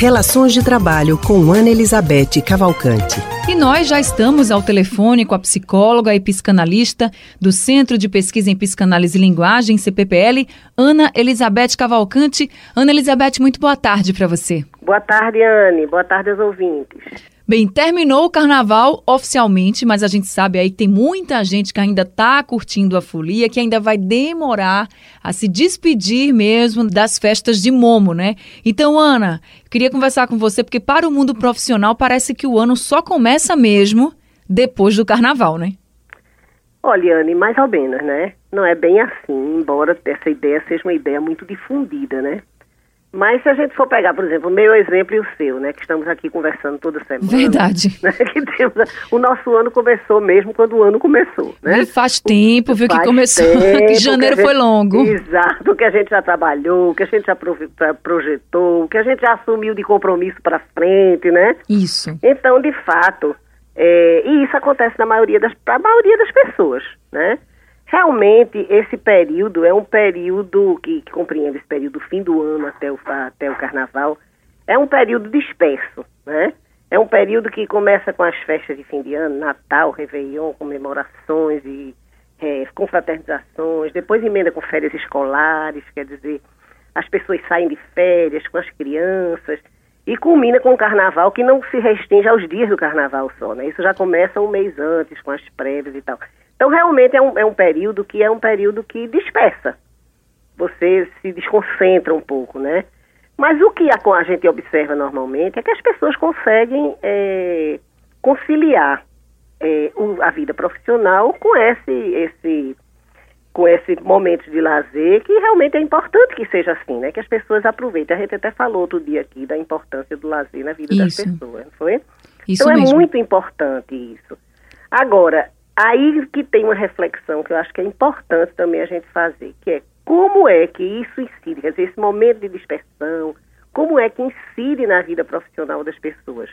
Relações de Trabalho com Ana Elizabeth Cavalcante. E nós já estamos ao telefone com a psicóloga e psicanalista do Centro de Pesquisa em Psicanálise e Linguagem, CPPL, Ana Elizabeth Cavalcante. Ana Elizabeth, muito boa tarde para você. Boa tarde, Anne. Boa tarde aos ouvintes. Bem, terminou o carnaval oficialmente, mas a gente sabe aí que tem muita gente que ainda está curtindo a folia, que ainda vai demorar a se despedir mesmo das festas de Momo, né? Então, Ana, queria conversar com você, porque para o mundo profissional parece que o ano só começa mesmo depois do carnaval, né? Olha, Anne, mais ou menos, né? Não é bem assim, embora essa ideia seja uma ideia muito difundida, né? Mas se a gente for pegar, por exemplo, o meu exemplo e o seu, né, que estamos aqui conversando toda semana. Verdade. Né, que temos, o nosso ano começou mesmo quando o ano começou, né? E faz tempo, viu, que começou, tempo, que janeiro que gente, foi longo. Exato, que a gente já trabalhou, que a gente já projetou, que a gente já assumiu de compromisso para frente, né? Isso. Então, de fato, é, e isso acontece na maioria das, para a maioria das pessoas, né? Realmente, esse período é um período que, que, compreende esse período do fim do ano até o, até o carnaval, é um período disperso, né? É um período que começa com as festas de fim de ano, Natal, Réveillon, comemorações e é, confraternizações, depois emenda com férias escolares, quer dizer, as pessoas saem de férias com as crianças, e culmina com o carnaval, que não se restringe aos dias do carnaval só, né? Isso já começa um mês antes, com as prévias e tal. Então, realmente é um, é um período que é um período que dispersa. Você se desconcentra um pouco, né? Mas o que a, a gente observa normalmente é que as pessoas conseguem é, conciliar é, a vida profissional com esse, esse, com esse momento de lazer, que realmente é importante que seja assim, né? Que as pessoas aproveitem. A gente até falou outro dia aqui da importância do lazer na vida isso. das pessoas, não foi? Isso então é mesmo. é muito importante isso. Agora, Aí que tem uma reflexão que eu acho que é importante também a gente fazer, que é como é que isso incide, quer dizer, esse momento de dispersão, como é que incide na vida profissional das pessoas.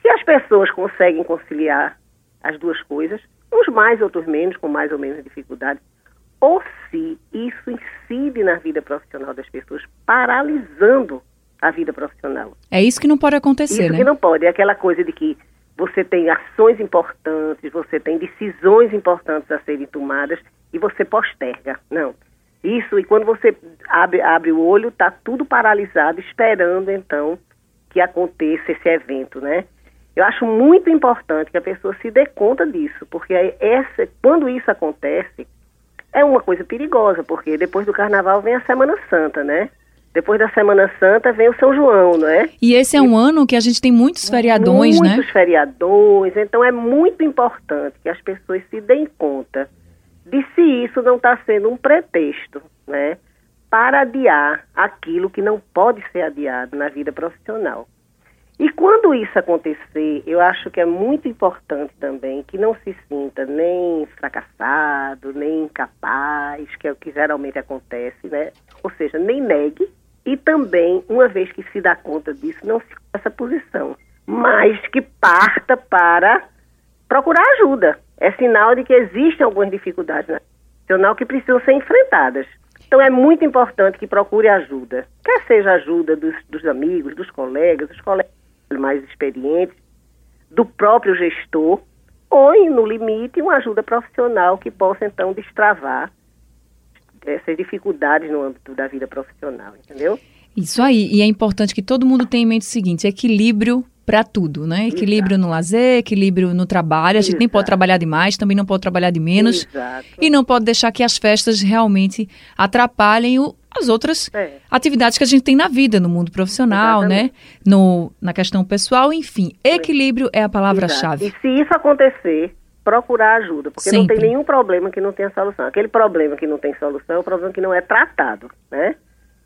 Se as pessoas conseguem conciliar as duas coisas, uns mais, outros menos, com mais ou menos dificuldade, ou se isso incide na vida profissional das pessoas, paralisando a vida profissional. É isso que não pode acontecer, isso né? que não pode, é aquela coisa de que você tem ações importantes, você tem decisões importantes a serem tomadas e você posterga. Não. Isso, e quando você abre, abre o olho, está tudo paralisado, esperando então que aconteça esse evento, né? Eu acho muito importante que a pessoa se dê conta disso, porque essa, quando isso acontece, é uma coisa perigosa, porque depois do carnaval vem a Semana Santa, né? Depois da Semana Santa vem o São João, não é? E esse é um ano que a gente tem muitos feriadões, muitos né? Muitos feriadões. Então é muito importante que as pessoas se deem conta de se isso não está sendo um pretexto, né? Para adiar aquilo que não pode ser adiado na vida profissional. E quando isso acontecer, eu acho que é muito importante também que não se sinta nem fracassado, nem incapaz, que é o que geralmente acontece, né? Ou seja, nem negue e também, uma vez que se dá conta disso, não se essa posição, mas que parta para procurar ajuda. É sinal de que existem algumas dificuldades na profissional que precisam ser enfrentadas. Então é muito importante que procure ajuda, quer seja ajuda dos, dos amigos, dos colegas, dos colegas mais experientes, do próprio gestor, ou, no limite, uma ajuda profissional que possa então destravar essas dificuldades no âmbito da vida profissional, entendeu? Isso aí, e é importante que todo mundo tenha em mente o seguinte, equilíbrio para tudo, né? Equilíbrio Exato. no lazer, equilíbrio no trabalho. A gente Exato. nem pode trabalhar demais, também não pode trabalhar de menos. Exato. E não pode deixar que as festas realmente atrapalhem o, as outras é. atividades que a gente tem na vida, no mundo profissional, né? Exatamente. né? No, na questão pessoal, enfim. Equilíbrio é, é a palavra-chave. E se isso acontecer, procurar ajuda, porque Sempre. não tem nenhum problema que não tenha solução. Aquele problema que não tem solução é o problema que não é tratado, né?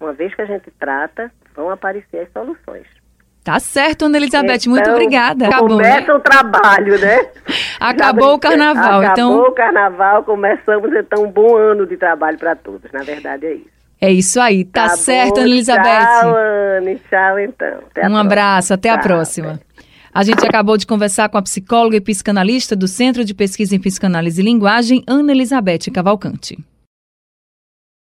Uma vez que a gente trata, vão aparecer as soluções. Tá certo, Ana Elizabeth, então, muito obrigada. Acabou, começa né? o trabalho, né? Acabou o carnaval, Acabou então. Acabou o carnaval, começamos então um bom ano de trabalho para todos, na verdade é isso. É isso aí, tá, tá certo, bom, Ana Elizabeth. Tchau, Anne, tchau então. Até um abraço, até tchau, a próxima. A gente acabou de conversar com a psicóloga e psicanalista do Centro de Pesquisa em Psicanálise e Linguagem, Ana Elizabeth Cavalcante.